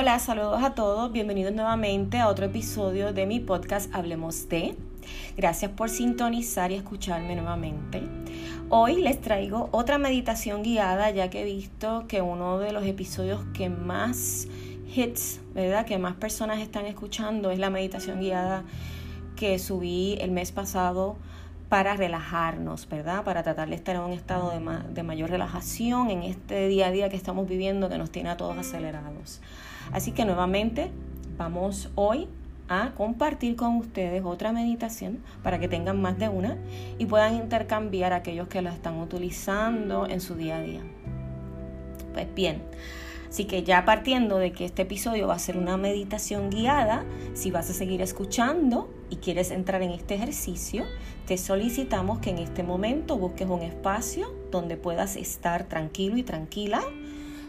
Hola, saludos a todos, bienvenidos nuevamente a otro episodio de mi podcast Hablemos de. Gracias por sintonizar y escucharme nuevamente. Hoy les traigo otra meditación guiada ya que he visto que uno de los episodios que más hits, ¿verdad? Que más personas están escuchando es la meditación guiada que subí el mes pasado para relajarnos, ¿verdad? Para tratar de estar en un estado de, de, mayor relajación en este día a día que estamos viviendo que nos tiene a todos acelerados. Así que nuevamente vamos hoy a compartir con ustedes otra meditación para que tengan más de una y puedan intercambiar aquellos que la están utilizando en su día a día. Pues bien, Así que ya partiendo de que este episodio va a ser una meditación guiada, si vas a seguir escuchando y quieres entrar en este ejercicio, te solicitamos que en este momento busques un espacio donde puedas estar tranquilo y tranquila,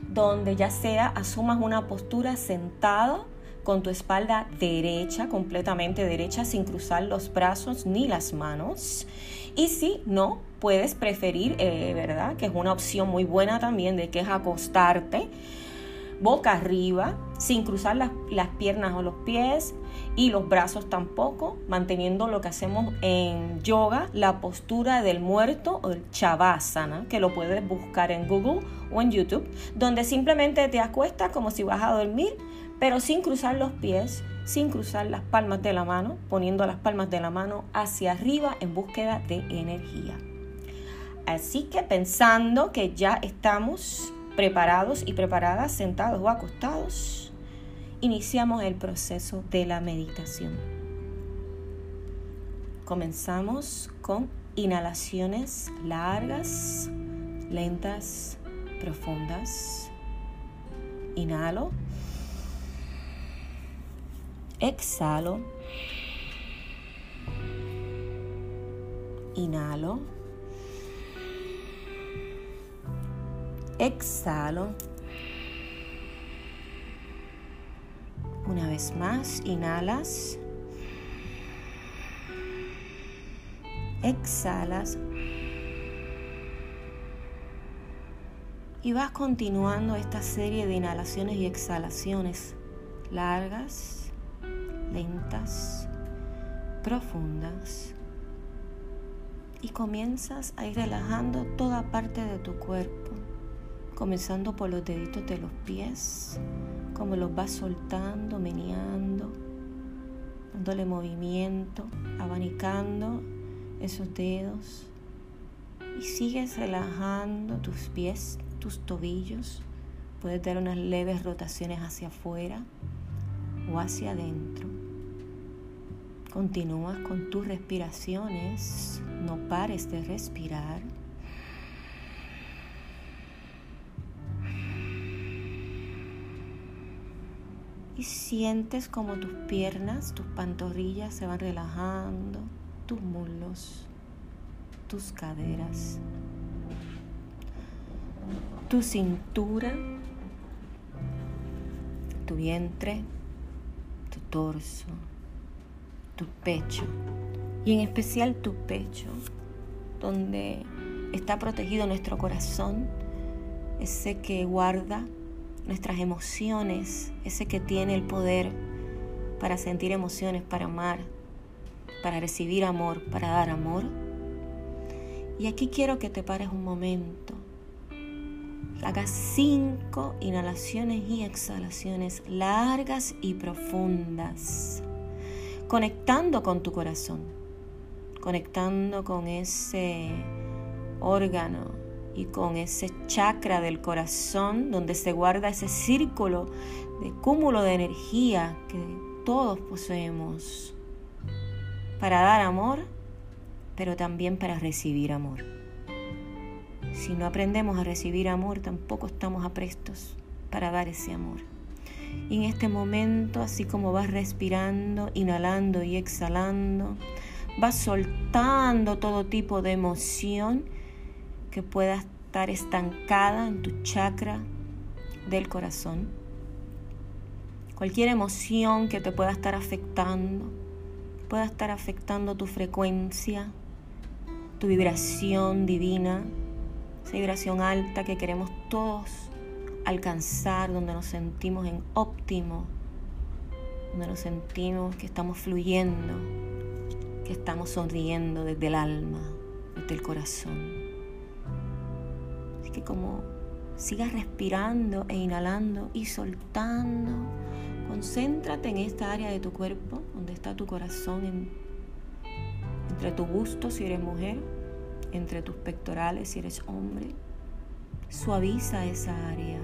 donde ya sea asumas una postura sentada con tu espalda derecha, completamente derecha, sin cruzar los brazos ni las manos. Y si no, puedes preferir, eh, ¿verdad? Que es una opción muy buena también de que es acostarte boca arriba, sin cruzar las, piernas o los pies y los brazos tampoco, manteniendo lo que hacemos en yoga, la postura del muerto o el chavasana, que lo puedes buscar en Google o en YouTube, donde simplemente te acuestas como si vas a dormir, pero sin cruzar los pies, sin cruzar las palmas de la mano, poniendo las palmas de la mano hacia arriba en búsqueda de energía. Así que pensando que ya estamos preparados y preparadas, sentados o acostados, iniciamos el proceso de la meditación. Comenzamos con inhalaciones largas, lentas, profundas. Inhalo. Exhalo. Inhalo. Exhalo. Una vez más, inhalas. Exhalas. Y vas continuando esta serie de inhalaciones y exhalaciones largas, lentas, profundas. Y comienzas a ir relajando toda parte de tu cuerpo comenzando por los deditos de los pies, como los vas soltando, meneando, dándole movimiento, abanicando esos dedos y sigues relajando tus pies, tus tobillos. Puedes dar unas leves rotaciones hacia afuera o hacia adentro. Continúas con tus respiraciones, no pares de respirar. Y sientes como tus piernas, tus pantorrillas se van relajando, tus muslos, tus caderas, tu cintura, tu vientre, tu torso, tu pecho y en especial tu pecho, donde está protegido nuestro corazón, ese que guarda nuestras emociones, ese que tiene el poder para sentir emociones, para amar, para recibir amor, para dar amor. Y aquí quiero que te pares un momento. Hagas cinco inhalaciones y exhalaciones largas y profundas, conectando con tu corazón, conectando con ese órgano y con ese chakra del corazón donde se guarda ese círculo de cúmulo de energía que todos poseemos para dar amor, pero también para recibir amor. Si no aprendemos a recibir amor, tampoco estamos aprestos para dar ese amor. Y en este momento, así como vas respirando, inhalando y exhalando, vas soltando todo tipo de emoción que pueda estar estancada en tu chakra del corazón. Cualquier emoción que te pueda estar afectando, pueda estar afectando tu frecuencia, tu vibración divina, esa vibración alta que queremos todos alcanzar, donde nos sentimos en óptimo, donde nos sentimos que estamos fluyendo, que estamos sonriendo desde el alma, desde el corazón. Que como sigas respirando e inhalando y soltando, concéntrate en esta área de tu cuerpo, donde está tu corazón, entre tu busto si eres mujer, entre tus pectorales si eres hombre. Suaviza esa área.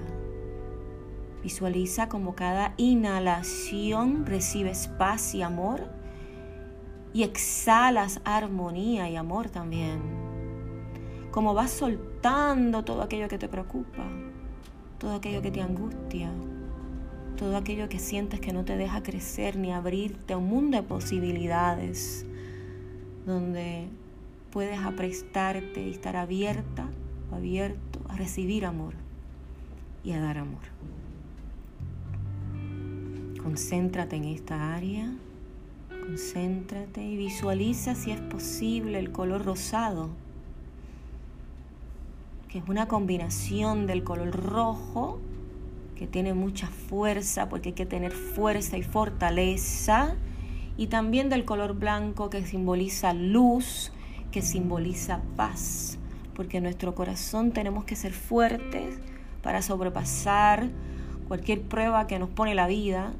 Visualiza como cada inhalación recibes paz y amor y exhalas armonía y amor también. Como vas soltando todo aquello que te preocupa, todo aquello que te angustia, todo aquello que sientes que no te deja crecer ni abrirte a un mundo de posibilidades donde puedes aprestarte y estar abierta o abierto a recibir amor y a dar amor. Concéntrate en esta área, concéntrate y visualiza si es posible el color rosado, es una combinación del color rojo, que tiene mucha fuerza, porque hay que tener fuerza y fortaleza, y también del color blanco que simboliza luz, que simboliza paz, porque en nuestro corazón tenemos que ser fuertes para sobrepasar cualquier prueba que nos pone la vida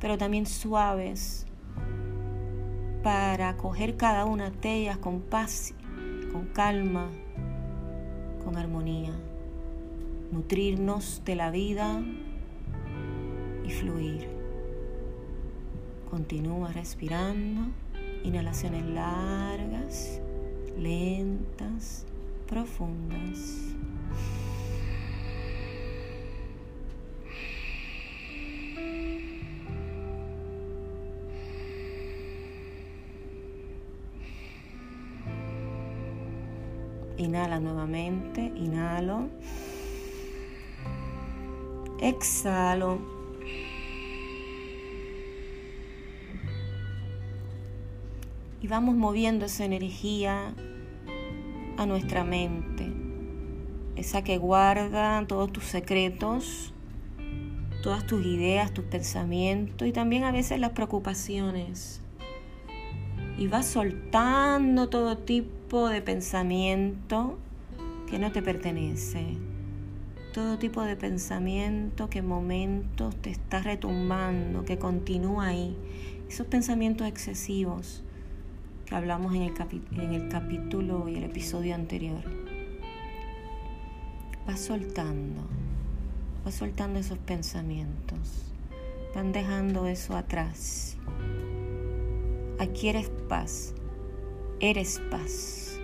pero también suaves para coger cada una de ellas con paz, con calma, con armonía, nutrirnos de la vida y fluir. Continúa respirando, inhalaciones largas, lentas, profundas. Inhala nuevamente, inhalo. Exhalo. Y vamos moviendo esa energía a nuestra mente. Esa que guarda todos tus secretos, todas tus ideas, tus pensamientos y también a veces las preocupaciones. Y vas soltando todo tipo de pensamiento que no te pertenece. Todo tipo de pensamiento que en momentos te está retumbando, que continúa ahí. Esos pensamientos excesivos que hablamos en el, en el capítulo y el episodio anterior. Vas soltando, vas soltando esos pensamientos. Van dejando eso atrás. Aquí eres paz. Eres paz.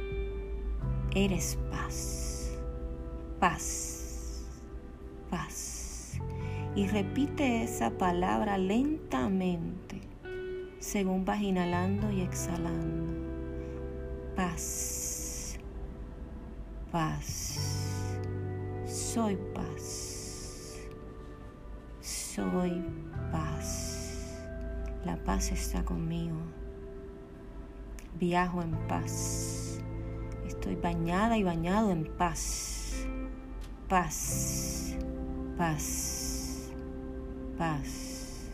Eres paz. Paz. Paz. Y repite esa palabra lentamente según vas inhalando y exhalando. Paz. Paz. Soy paz. Soy paz. La paz está conmigo viajo en paz. Estoy bañada y bañado en paz. Paz, paz, paz,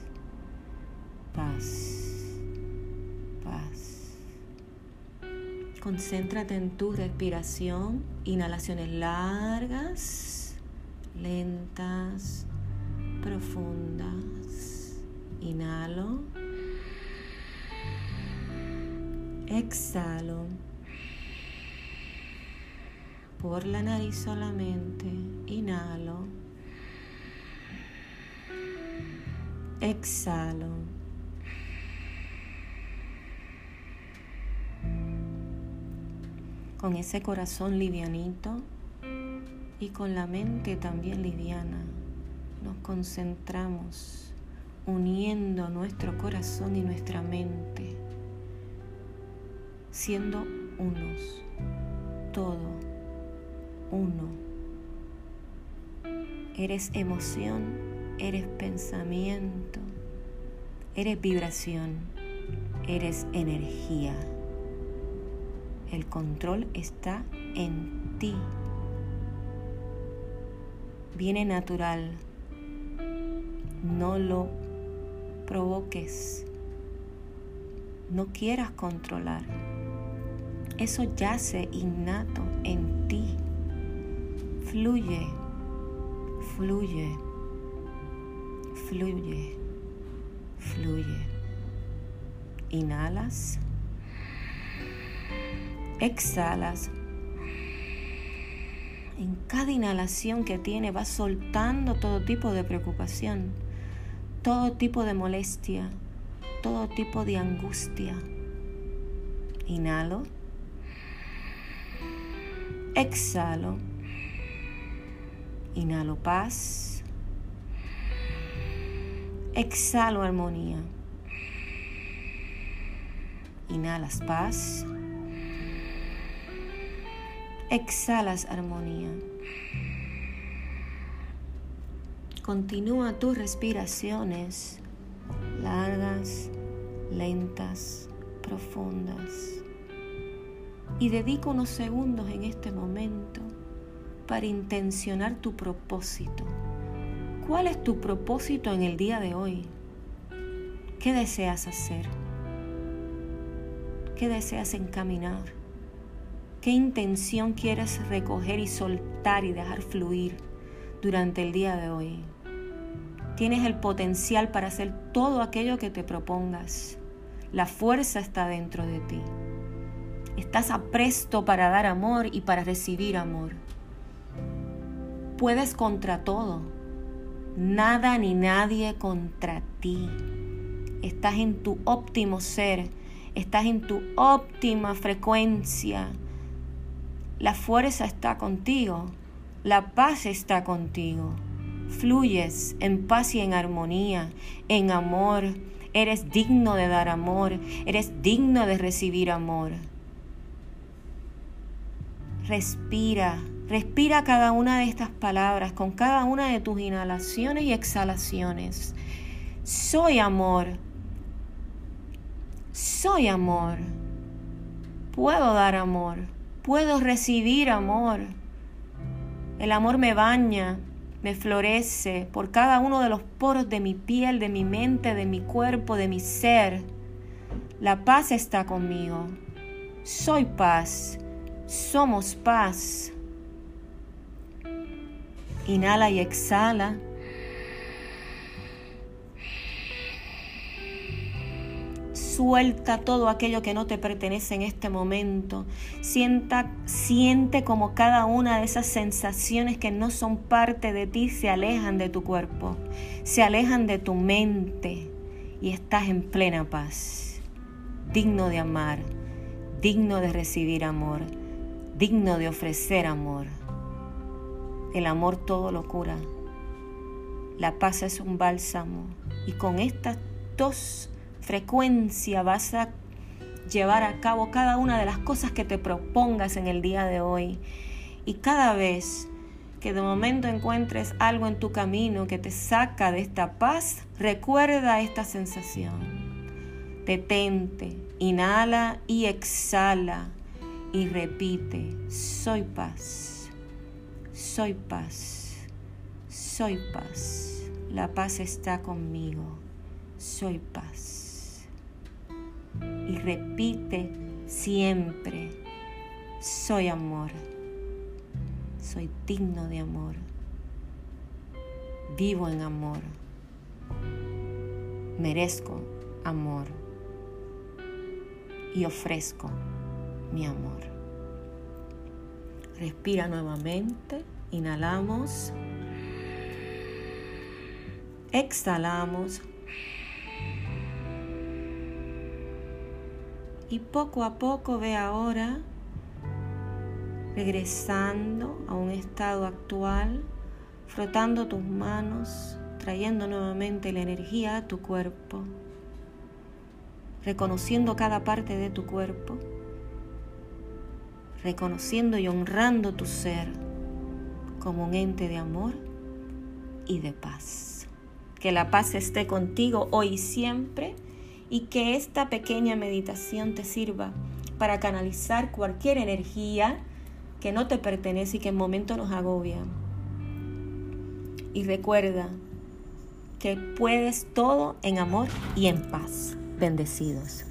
paz, paz. Concéntrate en tu respiración, inhalaciones largas, lentas, profundas. Inhalo. Exhalo por la nariz solamente. Inhalo. Exhalo. Con ese corazón livianito y con la mente también liviana, nos concentramos uniendo nuestro corazón y nuestra mente siendo unos, todo, uno. Eres emoción, eres pensamiento, eres vibración, eres energía. El control está en ti. viene natural. No lo provoques. No quieras controlar. Eso yace innato en ti. Fluye, fluye, fluye, fluye. Inhalas. Exhalas. En cada inhalación que tiene vas soltando todo tipo de preocupación, todo tipo de molestia, todo tipo de angustia. Inhalo. Exhalo. Inhalo paz. Exhalo armonía. Inhalas paz. Exhalas armonía. Continúa tus respiraciones largas, lentas, profundas. Y dedica unos segundos en este momento para intencionar tu propósito. ¿Cuál es tu propósito en el día de hoy? ¿Qué deseas hacer? ¿Qué deseas encaminar? ¿Qué intención quieres recoger y soltar y dejar fluir durante el día de hoy? Tienes el potencial para hacer todo aquello que te propongas. La fuerza está dentro de ti. Estás apresto para dar amor y para recibir amor. Puedes contra todo. Nada ni nadie contra ti. Estás en tu óptimo ser estás en tu óptima frecuencia. La fuerza está contigo, la paz está contigo. Fluyes en paz y en armonía, en amor. Eres digno de dar amor, eres digno de recibir amor. Respira, respira cada una de estas palabras con cada una de tus inhalaciones y exhalaciones. Soy amor, soy amor. Puedo dar amor. Puedo recibir amor. El amor me baña, me florece por cada uno de los poros de mi piel, de mi mente, de mi cuerpo, de mi ser. La paz está conmigo. Soy paz. Somos paz. Inhala y exhala. Suelta todo aquello que no te pertenece en este momento. Sienta, siente como cada una de esas sensaciones que no son parte de ti se alejan de tu cuerpo, se alejan de tu mente y estás en plena paz. Digno de amar, digno de recibir amor, digno de ofrecer amor. El amor todo lo cura. La paz es un bálsamo y con estas dos frecuencia vas a llevar a cabo cada una de las cosas que te propongas en el día de hoy. Y cada vez que de momento encuentres algo en tu camino que te saca de esta paz, recuerda esta sensación. Detente, inhala y exhala y repite, soy paz, soy paz, soy paz. La paz está conmigo, soy paz y repite siempre, soy amor, soy digno de amor, vivo en amor, merezco amor y ofrezco mi amor. Respira nuevamente, inhalamos, exhalamos. Y poco a poco ve ahora regresando a un estado actual, frotando tus manos, trayendo nuevamente la energía a tu cuerpo, reconociendo cada parte de tu cuerpo, reconociendo y honrando tu ser como un ente de amor y de paz. Que la paz esté contigo hoy y siempre y que esta pequeña meditación te sirva para canalizar cualquier energía que no te pertenece y que en momento nos agobia. y recuerda que puedes todo en amor y en paz. Bendecidos.